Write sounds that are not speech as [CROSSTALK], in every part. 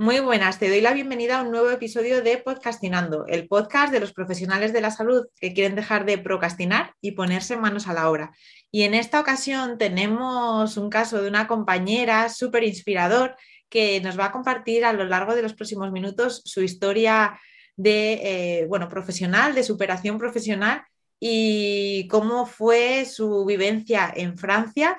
Muy buenas, te doy la bienvenida a un nuevo episodio de Podcastinando, el podcast de los profesionales de la salud que quieren dejar de procrastinar y ponerse manos a la obra. Y en esta ocasión tenemos un caso de una compañera súper inspirador que nos va a compartir a lo largo de los próximos minutos su historia de, eh, bueno, profesional, de superación profesional y cómo fue su vivencia en Francia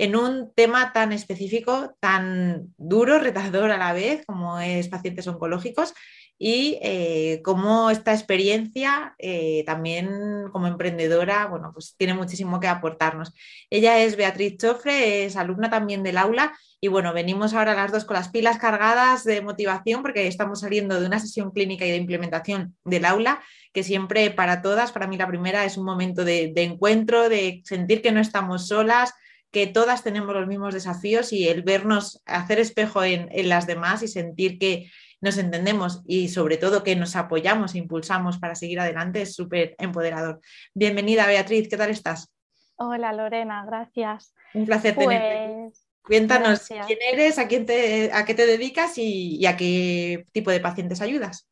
en un tema tan específico, tan duro, retador a la vez, como es pacientes oncológicos, y eh, cómo esta experiencia eh, también como emprendedora, bueno, pues tiene muchísimo que aportarnos. Ella es Beatriz Chofre, es alumna también del aula y bueno, venimos ahora las dos con las pilas cargadas de motivación porque estamos saliendo de una sesión clínica y de implementación del aula, que siempre para todas, para mí la primera es un momento de encuentro, de sentir que no estamos solas, que todas tenemos los mismos desafíos y el vernos, hacer espejo en, las demás y sentir que nos entendemos y sobre todo que nos apoyamos e impulsamos para seguir adelante es súper empoderador. Bienvenida Beatriz, ¿qué tal estás? Hola Lorena, gracias. Un placer tenerte. Pues, Cuéntanos quién eres, a, quién te, a qué te dedicas y, a qué tipo de pacientes ayudas.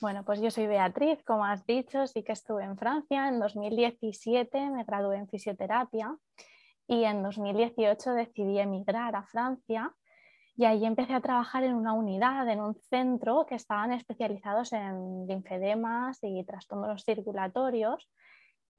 Bueno, pues yo soy Beatriz, como has dicho, sí que estuve en Francia en 2017, me gradué en fisioterapia y en 2018 decidí emigrar a Francia y ahí empecé a trabajar en una unidad, en un centro que estaban especializados en linfedemas y trastornos circulatorios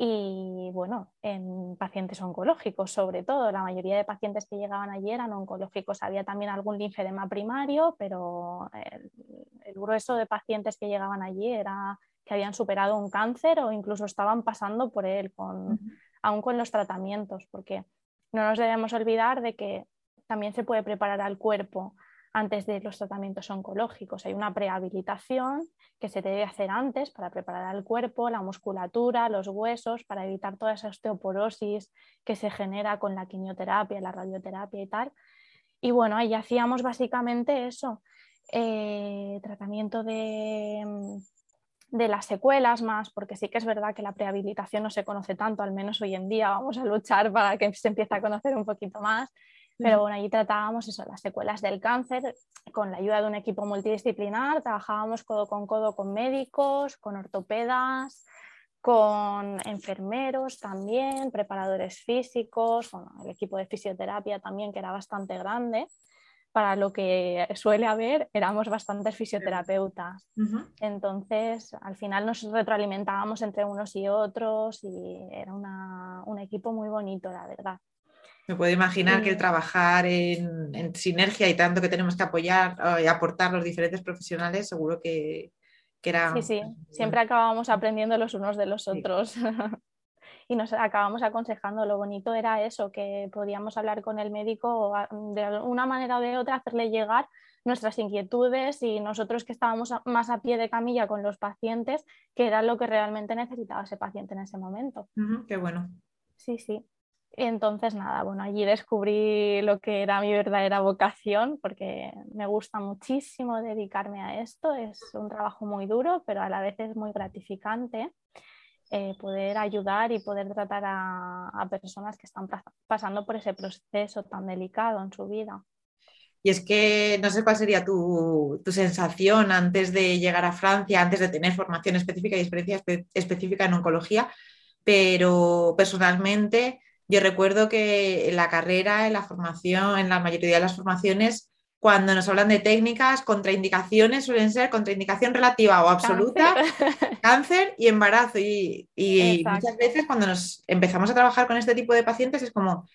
y bueno, en pacientes oncológicos sobre todo. La mayoría de pacientes que llegaban allí eran oncológicos. Había también algún linfedema primario, pero el, grueso de pacientes que llegaban allí era que habían superado un cáncer o incluso estaban pasando por él, con, aún con los tratamientos, porque no nos debemos olvidar de que también se puede preparar al cuerpo antes de los tratamientos oncológicos. Hay una prehabilitación que se debe hacer antes para preparar al cuerpo, la musculatura, los huesos, para evitar toda esa osteoporosis que se genera con la quimioterapia, la radioterapia y tal. Y bueno, ahí hacíamos básicamente eso, eh, tratamiento de, de las secuelas más, porque sí que es verdad que la prehabilitación no se conoce tanto, al menos hoy en día vamos a luchar [LAUGHS] para que se empiece a conocer un poquito más. Pero bueno, allí tratábamos eso, las secuelas del cáncer con la ayuda de un equipo multidisciplinar, trabajábamos codo con codo con médicos, con ortopedas, con enfermeros también, preparadores físicos, el equipo de fisioterapia también que era bastante grande para lo que suele haber, éramos bastantes fisioterapeutas. Entonces, al final nos retroalimentábamos entre unos y otros y era un equipo muy bonito, la verdad. Me puedo imaginar que trabajar en, sinergia y tanto que tenemos que apoyar y aportar los diferentes profesionales, seguro que, era... Sí, sí, siempre acabábamos aprendiendo los unos de los otros. [LAUGHS] y nos acabamos aconsejando. Lo bonito era eso, que podíamos hablar con el médico de una manera o de otra, hacerle llegar nuestras inquietudes y nosotros que estábamos más a pie de camilla con los pacientes, que era lo que realmente necesitaba ese paciente en ese momento. qué bueno. Sí, sí. Entonces, nada, bueno, allí descubrí lo que era mi verdadera vocación, porque me gusta muchísimo dedicarme a esto. Es un trabajo muy duro, pero a la vez es muy gratificante. Eh, poder ayudar y poder tratar a, personas que están pasando por ese proceso tan delicado en su vida. Y es que no sé cuál sería tu, sensación antes de llegar a Francia, antes de tener formación específica y experiencia específica en oncología, pero personalmente yo recuerdo que la carrera, en la formación, en la mayoría de las formaciones, cuando nos hablan de técnicas, contraindicaciones suelen ser contraindicación relativa o absoluta, cáncer, [LAUGHS] y embarazo. Y, muchas veces cuando nos empezamos a trabajar con este tipo de pacientes es como,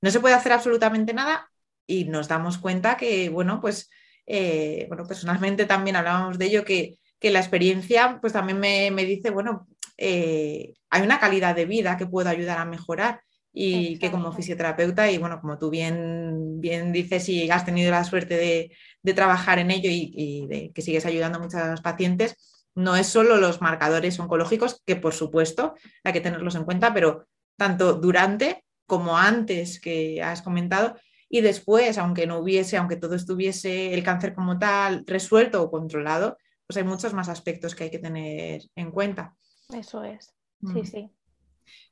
no se puede hacer absolutamente nada y nos damos cuenta que, bueno, pues, eh, bueno, personalmente también hablábamos de ello, que, la experiencia pues también me, dice, bueno, eh, hay una calidad de vida que puedo ayudar a mejorar y que como fisioterapeuta, y bueno, como tú bien, bien dices, y has tenido la suerte de, trabajar en ello y, de que sigues ayudando a muchos pacientes, no es solo los marcadores oncológicos, que por supuesto hay que tenerlos en cuenta, pero tanto durante como antes que has comentado y después, aunque no hubiese, aunque todo estuviese el cáncer como tal resuelto o controlado, pues hay muchos más aspectos que hay que tener en cuenta. Eso es, sí,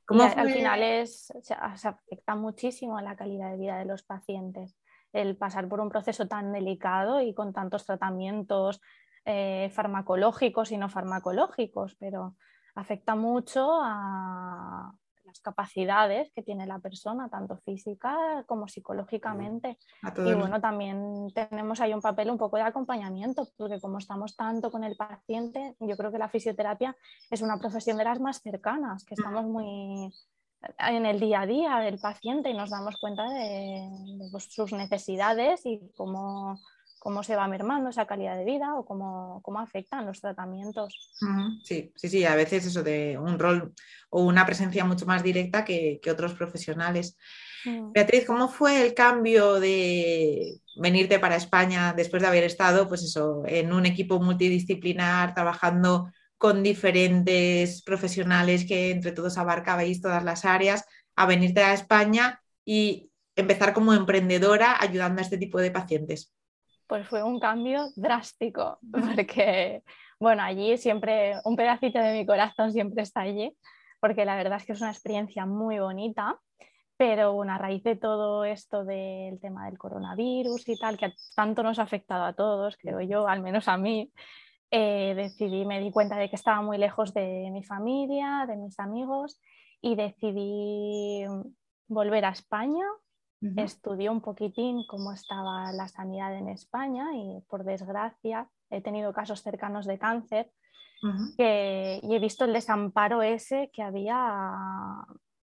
al final es, se, afecta muchísimo a la calidad de vida de los pacientes. el pasar por un proceso tan delicado y con tantos tratamientos eh, farmacológicos y no farmacológicos, pero afecta mucho a las capacidades que tiene la persona, tanto física como psicológicamente. Y bueno, también tenemos ahí un papel un poco de acompañamiento, porque como estamos tanto con el paciente, yo creo que la fisioterapia es una profesión de las más cercanas, que estamos muy en el día a día del paciente y nos damos cuenta de, pues, sus necesidades y cómo, cómo, se va mermando esa calidad de vida o cómo, cómo afectan los tratamientos. Sí, sí, sí, a veces eso de un rol o una presencia mucho más directa que, otros profesionales. Mm. Beatriz, ¿cómo fue el cambio de venirte para España después de haber estado pues eso, en un equipo multidisciplinar, trabajando con diferentes profesionales que entre todos abarcabais todas las áreas, a venirte a España y empezar como emprendedora ayudando a este tipo de pacientes? Pues fue un cambio drástico, porque, bueno, allí siempre, un pedacito de mi corazón siempre está allí, porque la verdad es que es una experiencia muy bonita, pero a raíz de todo esto del tema del coronavirus y tal, que tanto nos ha afectado a todos, creo yo, al menos a mí, eh, decidí, me di cuenta de que estaba muy lejos de mi familia, de mis amigos y decidí volver a España. Estudié un poquitín cómo estaba la sanidad en España y por desgracia he tenido casos cercanos de cáncer y he visto el desamparo ese que había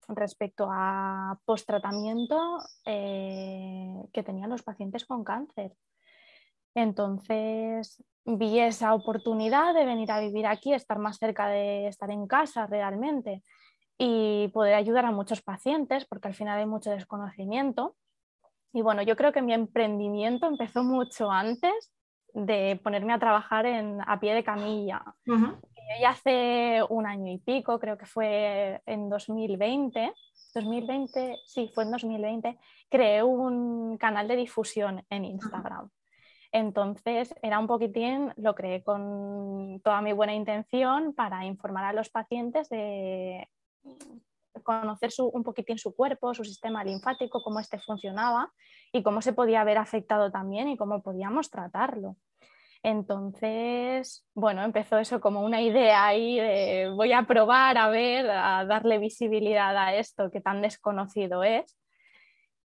respecto a post-tratamiento eh, que tenían los pacientes con cáncer. Entonces vi esa oportunidad de venir a vivir aquí, estar más cerca de estar en casa realmente y poder ayudar a muchos pacientes, porque al final hay mucho desconocimiento. Y bueno, yo creo que mi emprendimiento empezó mucho antes de ponerme a trabajar en, a pie de camilla. Ya hace un año y pico, creo que fue en 2020, 2020, sí, fue en 2020, creé un canal de difusión en Instagram. Entonces era un poquitín, lo creé con toda mi buena intención para informar a los pacientes de conocer un poquitín su cuerpo, su sistema linfático, cómo este funcionaba y cómo se podía haber afectado también y cómo podíamos tratarlo. Entonces, bueno, empezó eso como una idea ahí de voy a probar a ver, a darle visibilidad a esto que tan desconocido es.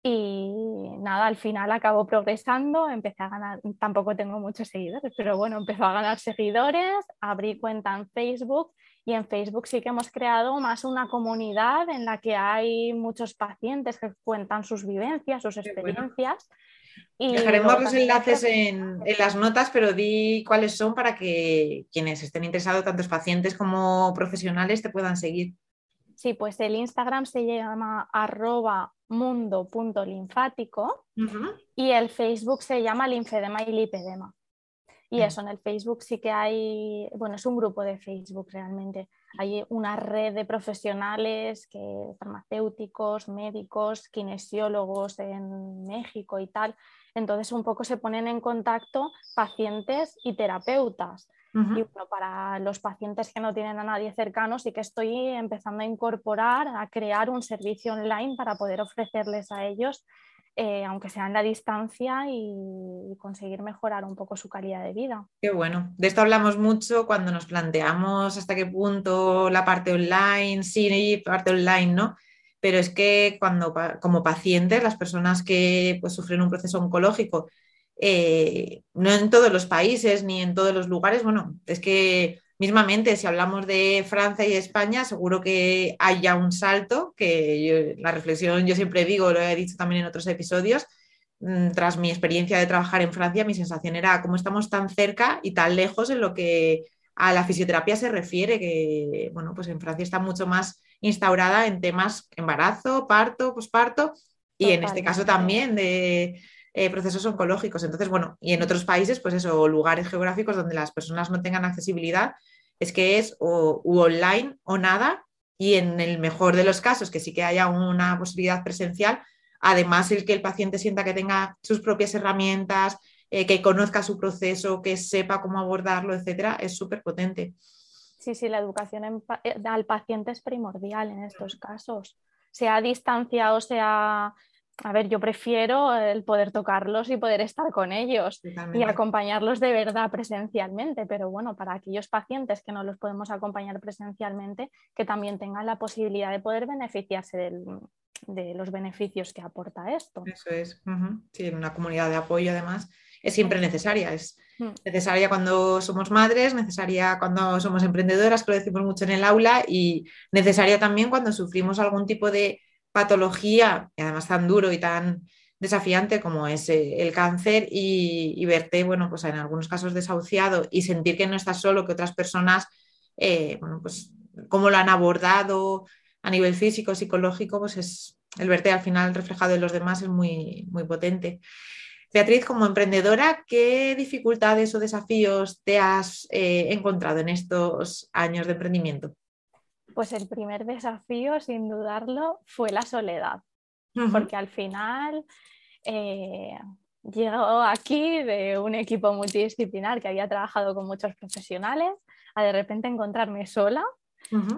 Y nada, al final acabó progresando, empecé a ganar, tampoco tengo muchos seguidores, pero bueno, empezó a ganar seguidores, abrí cuenta en Facebook y en Facebook sí que hemos creado más una comunidad en la que hay muchos pacientes que cuentan sus vivencias, sus experiencias. Y Dejaremos los enlaces en, en, las notas, pero di cuáles son para que quienes estén interesados, tantos pacientes como profesionales, te puedan seguir. Sí, pues el Instagram se llama arroba mundo.linfático y el Facebook se llama linfedema y lipedema. Y eso, en el Facebook sí que hay, bueno, es un grupo de Facebook realmente. Hay una red de profesionales, que, farmacéuticos, médicos, kinesiólogos en México y tal. Entonces un poco se ponen en contacto pacientes y terapeutas y para los pacientes que no tienen a nadie cercano, sí que estoy empezando a incorporar, a crear un servicio online para poder ofrecerles a ellos, eh, aunque sea en la distancia, y, conseguir mejorar un poco su calidad de vida. Qué bueno. De esto hablamos mucho cuando nos planteamos hasta qué punto la parte online, sí, parte online, ¿no? Pero es que cuando como pacientes, las personas que pues, sufren un proceso oncológico, eh, no en todos los países ni en todos los lugares. Bueno, es que mismamente si hablamos de Francia y España, seguro que haya un salto, que la reflexión yo siempre digo, lo he dicho también en otros episodios, mm, tras mi experiencia de trabajar en Francia, mi sensación era cómo estamos tan cerca y tan lejos en lo que a la fisioterapia se refiere, que bueno, pues en Francia está mucho más instaurada en temas embarazo, parto, posparto y en este caso también de eh, procesos oncológicos. Entonces, bueno, y en otros países, pues eso, lugares geográficos donde las personas no tengan accesibilidad, es que es o online o nada, y en el mejor de los casos, que sí que haya una posibilidad presencial, además el que el paciente sienta que tenga sus propias herramientas, eh, que conozca su proceso, que sepa cómo abordarlo, etcétera, es súper potente. Sí, sí, la educación eh, al paciente es primordial en estos casos, sea distancia o sea a ver, yo prefiero el poder tocarlos y poder estar con ellos y acompañarlos de verdad presencialmente, pero bueno, para aquellos pacientes que no los podemos acompañar presencialmente, que también tengan la posibilidad de poder beneficiarse de los beneficios que aporta esto. Eso es, sí, una comunidad de apoyo además es siempre necesaria, es mm. necesaria cuando somos madres, necesaria cuando somos emprendedoras, que lo decimos mucho en el aula, y necesaria también cuando sufrimos algún tipo de patología, y además tan duro y tan desafiante como es eh, el cáncer y, verte, bueno, pues en algunos casos desahuciado y sentir que no estás solo, que otras personas, eh, bueno, pues cómo lo han abordado a nivel físico, psicológico, pues es el verte al final reflejado en los demás es muy, muy potente. Beatriz, como emprendedora, ¿qué dificultades o desafíos te has eh, encontrado en estos años de emprendimiento? Pues el primer desafío, sin dudarlo, fue la soledad, porque al final eh, llegó aquí de un equipo multidisciplinar que había trabajado con muchos profesionales, a de repente encontrarme sola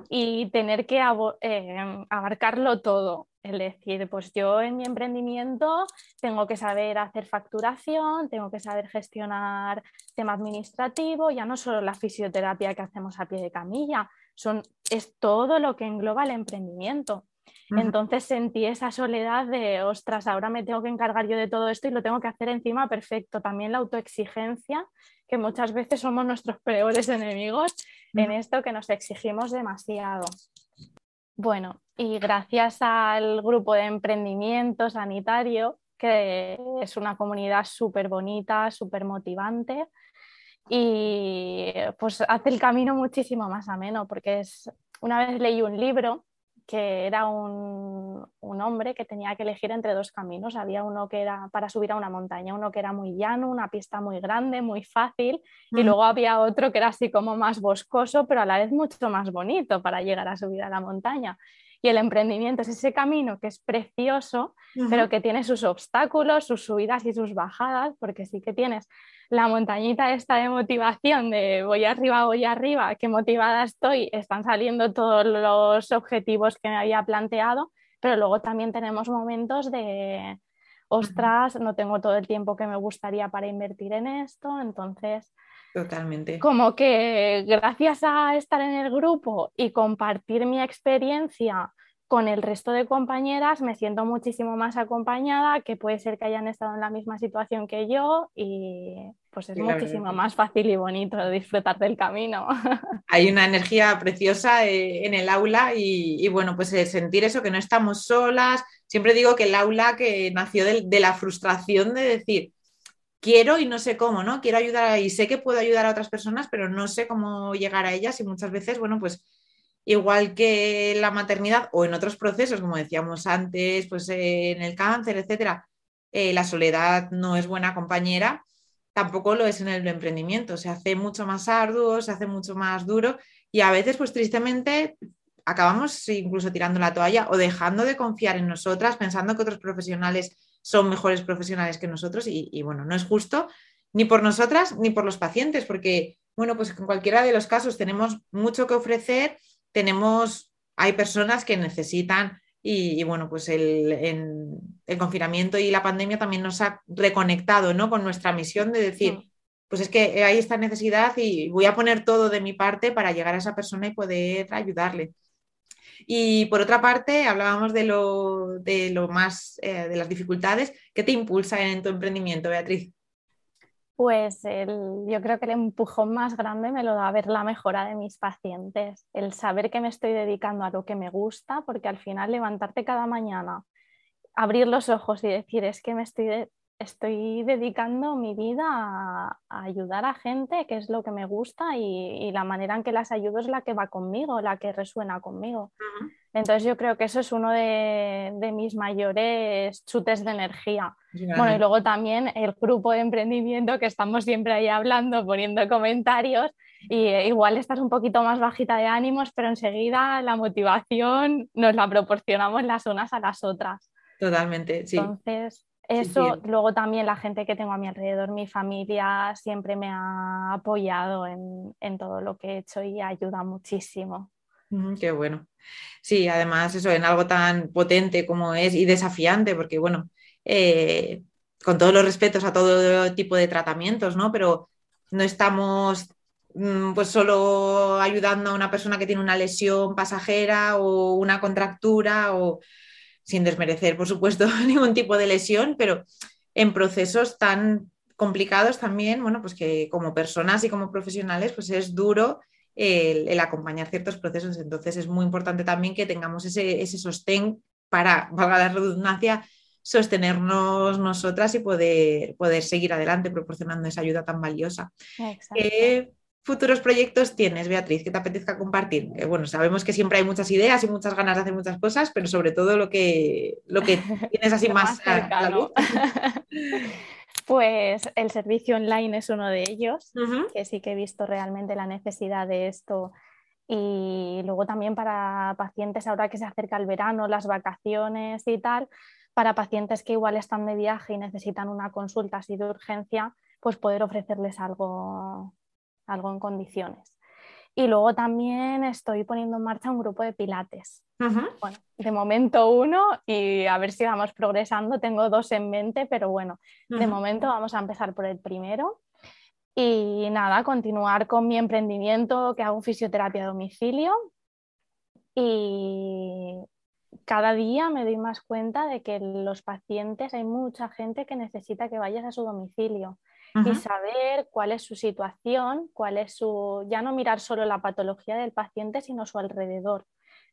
y tener que eh, abarcarlo todo. Es decir, pues yo en mi emprendimiento tengo que saber hacer facturación, tengo que saber gestionar tema administrativo, ya no solo la fisioterapia que hacemos a pie de camilla, es todo lo que engloba el emprendimiento. Entonces sentí esa soledad de, ostras, ahora me tengo que encargar yo de todo esto y lo tengo que hacer encima perfecto. También la autoexigencia, que muchas veces somos nuestros [LAUGHS] peores enemigos en esto que nos exigimos demasiado. Bueno, y gracias al grupo de emprendimiento sanitario, que es una comunidad súper bonita, súper motivante, y pues hace el camino muchísimo más ameno, porque es, una vez leí un libro que era un, un, hombre que tenía que elegir entre dos caminos. Había uno que era para subir a una montaña, uno que era muy llano, una pista muy grande, muy fácil, y luego había otro que era así como más boscoso, pero a la vez mucho más bonito para llegar a subir a la montaña. Y el emprendimiento es ese camino que es precioso, pero que tiene sus obstáculos, sus subidas y sus bajadas, porque sí que tienes la montañita esta de motivación de voy arriba, voy arriba, qué motivada estoy, están saliendo todos los objetivos que me había planteado, pero luego también tenemos momentos de, ostras, no tengo todo el tiempo que me gustaría para invertir en esto, entonces Totalmente. Como que gracias a estar en el grupo y compartir mi experiencia con el resto de compañeras me siento muchísimo más acompañada, que puede ser que hayan estado en la misma situación que yo y pues es muchísimo más fácil y bonito disfrutar del camino. [LAUGHS] Hay una energía preciosa eh, en el aula y, bueno, pues sentir eso, que no estamos solas. Siempre digo que el aula que nació de la frustración de decir, quiero y no sé cómo, ¿no? Quiero ayudar y sé que puedo ayudar a otras personas, pero no sé cómo llegar a ellas y muchas veces, bueno, pues igual que la maternidad o en otros procesos, como decíamos antes, pues eh, en el cáncer, etcétera, eh, la soledad no es buena compañera, tampoco lo es en el emprendimiento, se hace mucho más arduo, se hace mucho más duro y a veces, pues tristemente, acabamos incluso tirando la toalla o dejando de confiar en nosotras, pensando que otros profesionales son mejores profesionales que nosotros y, bueno, no es justo ni por nosotras ni por los pacientes, porque bueno, pues en cualquiera de los casos tenemos mucho que ofrecer, tenemos, hay personas que necesitan y, bueno, pues el, el, confinamiento y la pandemia también nos ha reconectado ¿no? con nuestra misión de decir, mm. pues es que hay esta necesidad y voy a poner todo de mi parte para llegar a esa persona y poder ayudarle. Y por otra parte, hablábamos de lo, de lo más, eh, de las dificultades. ¿Qué te impulsa en tu emprendimiento, Beatriz? Pues yo creo que el empujón más grande me lo da ver la mejora de mis pacientes, el saber que me estoy dedicando a lo que me gusta, porque al final levantarte cada mañana, abrir los ojos y decir es que me estoy estoy dedicando mi vida a, ayudar a gente, que es lo que me gusta y, la manera en que las ayudo es la que va conmigo, la que resuena conmigo. Entonces yo creo que eso es uno de, mis mayores chutes de energía. Bueno, y luego también el grupo de emprendimiento que estamos siempre ahí hablando, poniendo comentarios y igual estás un poquito más bajita de ánimos, pero enseguida la motivación nos la proporcionamos las unas a las otras. Totalmente, sí. Entonces, eso, luego también la gente que tengo a mi alrededor, mi familia, siempre me ha apoyado en, todo lo que he hecho y ayuda muchísimo. qué bueno. Sí, además eso en algo tan potente como es y desafiante, porque bueno, eh, con todos los respetos a todo tipo de tratamientos, ¿no? Pero no estamos mm, pues solo ayudando a una persona que tiene una lesión pasajera o una contractura o sin desmerecer, por supuesto, [LAUGHS] ningún tipo de lesión, pero en procesos tan complicados también, bueno, pues que como personas y como profesionales, pues es duro el, acompañar ciertos procesos. Entonces es muy importante también que tengamos ese, sostén para, valga la redundancia, sostenernos nosotras y poder, poder seguir adelante proporcionando esa ayuda tan valiosa. ¿Qué futuros proyectos tienes, Beatriz, que te apetezca compartir? bueno, sabemos que siempre hay muchas ideas y muchas ganas de hacer muchas cosas, pero sobre todo lo que, lo que [LAUGHS] tienes así más, a, la luz. [LAUGHS] Pues el servicio online es uno de ellos, que sí que he visto realmente la necesidad de esto. Y luego también para pacientes, ahora que se acerca el verano, las vacaciones y tal, para pacientes que igual están de viaje y necesitan una consulta así de urgencia, pues poder ofrecerles algo, algo en condiciones. Y luego también estoy poniendo en marcha un grupo de pilates. Bueno, de momento uno y a ver si vamos progresando. Tengo dos en mente, pero bueno, de momento vamos a empezar por el primero. Y nada, continuar con mi emprendimiento que hago fisioterapia a domicilio. Y cada día me doy más cuenta de que los pacientes, hay mucha gente que necesita que vayas a su domicilio y saber cuál es su situación, cuál es su, ya no mirar solo la patología del paciente, sino su alrededor,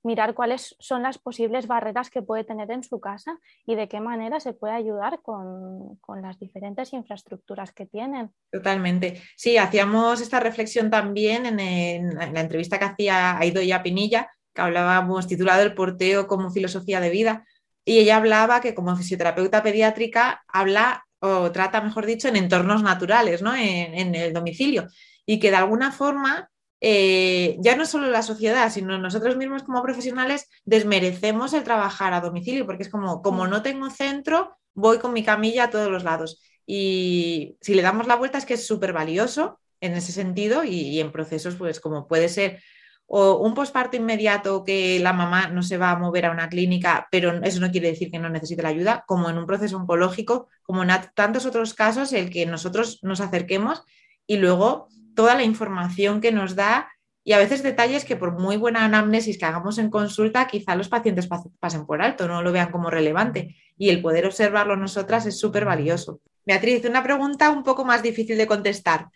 mirar cuáles son las posibles barreras que puede tener en su casa y de qué manera se puede ayudar con, las diferentes infraestructuras que tienen. Totalmente. Sí, hacíamos esta reflexión también en, la entrevista que hacía Aidoya Pinilla, que hablábamos titulado El porteo como filosofía de vida. Y ella hablaba que como fisioterapeuta pediátrica habla o trata, mejor dicho, en entornos naturales, ¿no? en, el domicilio. Y que de alguna forma, eh, ya no solo la sociedad, sino nosotros mismos como profesionales desmerecemos el trabajar a domicilio, porque es como, como mm. no tengo centro, voy con mi camilla a todos los lados. Y si le damos la vuelta es que es súper valioso en ese sentido y, y, en procesos, pues como puede ser o un posparto inmediato que la mamá no se va a mover a una clínica, pero eso no quiere decir que no necesite la ayuda, como en un proceso oncológico, como en tantos otros casos, el que nosotros nos acerquemos y luego toda la información que nos da y a veces detalles que por muy buena anamnesis que hagamos en consulta, quizá los pacientes pasen por alto, no lo vean como relevante y el poder observarlo nosotras es súper valioso. Beatriz, una pregunta un poco más difícil de contestar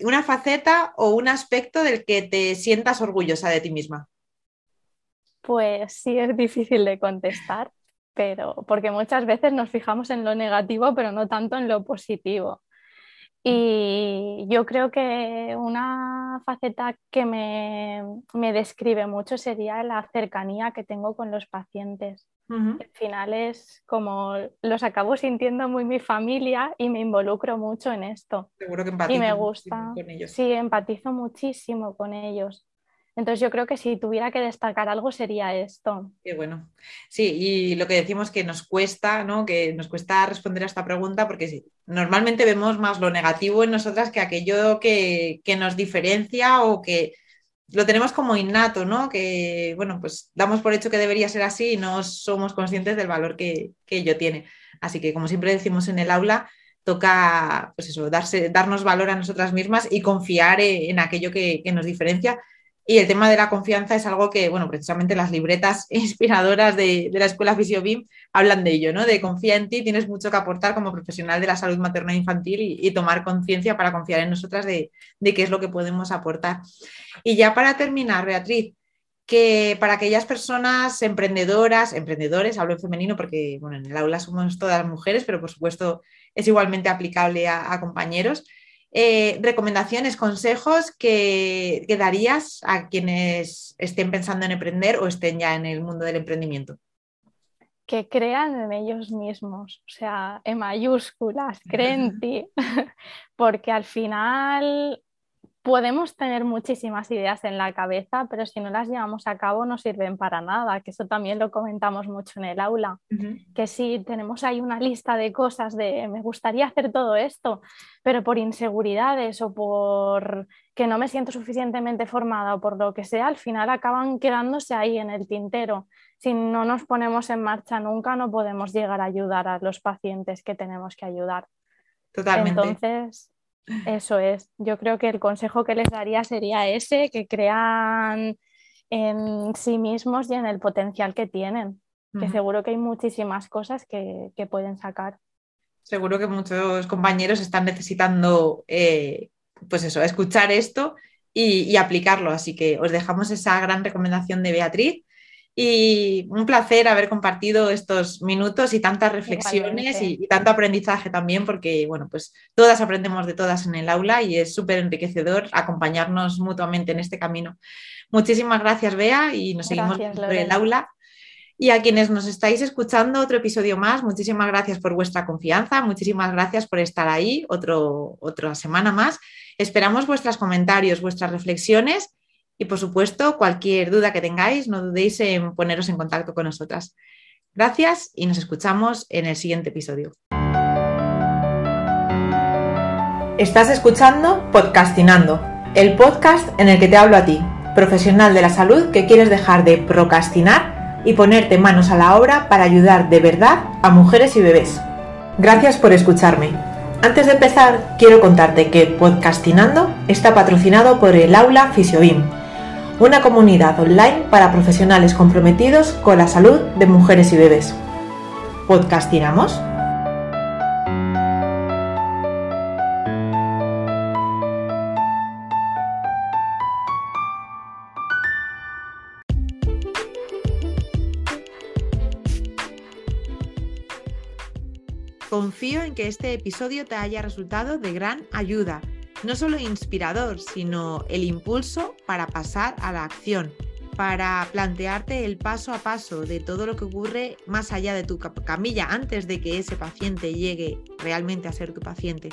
una faceta o un aspecto del que te sientas orgullosa de ti misma? Pues sí, es difícil de contestar, pero porque muchas veces nos fijamos en lo negativo, pero no tanto en lo positivo. Y yo creo que una faceta que me, me describe mucho sería la cercanía que tengo con los pacientes. Al final es como los acabo sintiendo muy mi familia y me involucro mucho en esto. Seguro que empatizo. Y me gusta. Con ellos. Sí, empatizo muchísimo con ellos. Entonces yo creo que si tuviera que destacar algo sería esto. Qué bueno. Sí, y lo que decimos que nos cuesta, ¿no? Que nos cuesta responder a esta pregunta porque normalmente vemos más lo negativo en nosotras que aquello que, que nos diferencia o que lo tenemos como innato, ¿no? Que, bueno, pues damos por hecho que debería ser así y no somos conscientes del valor que, ello tiene. Así que, como siempre decimos en el aula, toca, pues eso, darse, darnos valor a nosotras mismas y confiar en, aquello que, que nos diferencia y el tema de la confianza es algo que, bueno, precisamente las libretas [LAUGHS] inspiradoras de, la escuela FisioBIM hablan de ello, ¿no? De confía en ti, tienes mucho que aportar como profesional de la salud materna e infantil y, tomar conciencia para confiar en nosotras de, qué es lo que podemos aportar. Y ya para terminar, Beatriz, que para aquellas personas emprendedoras, emprendedores, hablo en femenino porque, bueno, en el aula somos todas mujeres, pero por supuesto es igualmente aplicable a compañeros eh, recomendaciones, consejos que, darías a quienes estén pensando en emprender o estén ya en el mundo del emprendimiento? Que crean en ellos mismos, o sea, en mayúsculas, creen en [LAUGHS] ti, [LAUGHS] porque al final podemos tener muchísimas ideas en la cabeza, pero si no las llevamos a cabo no sirven para nada, que eso también lo comentamos mucho en el aula, que si tenemos ahí una lista de cosas de me gustaría hacer todo esto, pero por inseguridades o por que no me siento suficientemente formada o por lo que sea, al final acaban quedándose ahí en el tintero. Si no nos ponemos en marcha nunca, no podemos llegar a ayudar a los pacientes que tenemos que ayudar. Totalmente. Entonces, eso es. Yo creo que el consejo que les daría sería ese, que crean en sí mismos y en el potencial que tienen, que seguro que hay muchísimas cosas que, pueden sacar. Seguro que muchos compañeros están necesitando, eh, pues eso, escuchar esto y, y, aplicarlo. Así que os dejamos esa gran recomendación de Beatriz y un placer haber compartido estos minutos y tantas reflexiones y, tanto aprendizaje también, porque bueno, pues todas aprendemos de todas en el aula y es súper enriquecedor acompañarnos mutuamente en este camino. Muchísimas gracias, Bea, y nos seguimos por el aula. Y a quienes nos estáis escuchando otro episodio más, muchísimas gracias por vuestra confianza, muchísimas gracias por estar ahí otro, otra semana más. Esperamos vuestros comentarios, vuestras reflexiones y por supuesto, cualquier duda que tengáis, no dudéis en poneros en contacto con nosotras. Gracias y nos escuchamos en el siguiente episodio. Estás escuchando Podcastinando, el podcast en el que te hablo a ti, profesional de la salud que quieres dejar de procrastinar y ponerte manos a la obra para ayudar de verdad a mujeres y bebés. Gracias por escucharme. Antes de empezar, quiero contarte que Podcastinando está patrocinado por el Aula Fisiobim una comunidad online para profesionales comprometidos con la salud de mujeres y bebés. ¿Podcastinamos? Confío en que este episodio te haya resultado de gran ayuda no solo inspirador, sino el impulso para pasar a la acción, para plantearte el paso a paso de todo lo que ocurre más allá de tu camilla antes de que ese paciente llegue realmente a ser tu paciente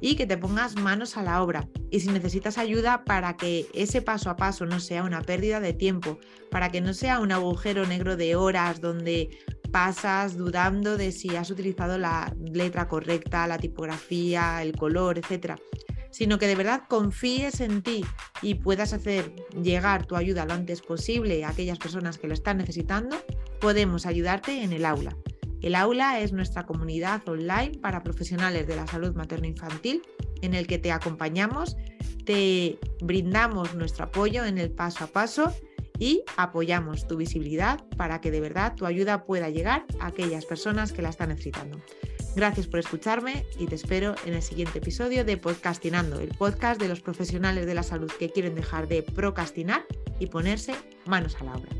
y que te pongas manos a la obra. Y si necesitas ayuda para que ese paso a paso no sea una pérdida de tiempo, para que no sea un agujero negro de horas donde pasas dudando de si has utilizado la letra correcta, la tipografía, el color, etcétera sino que de verdad confíes en ti y puedas hacer llegar tu ayuda lo antes posible a aquellas personas que lo están necesitando, podemos ayudarte en el aula. El aula es nuestra comunidad online para profesionales de la salud materno-infantil en el que te acompañamos, te brindamos nuestro apoyo en el paso a paso y apoyamos tu visibilidad para que de verdad tu ayuda pueda llegar a aquellas personas que la están necesitando. Gracias por escucharme y te espero en el siguiente episodio de Podcastinando, el podcast de los profesionales de la salud que quieren dejar de procrastinar y ponerse manos a la obra.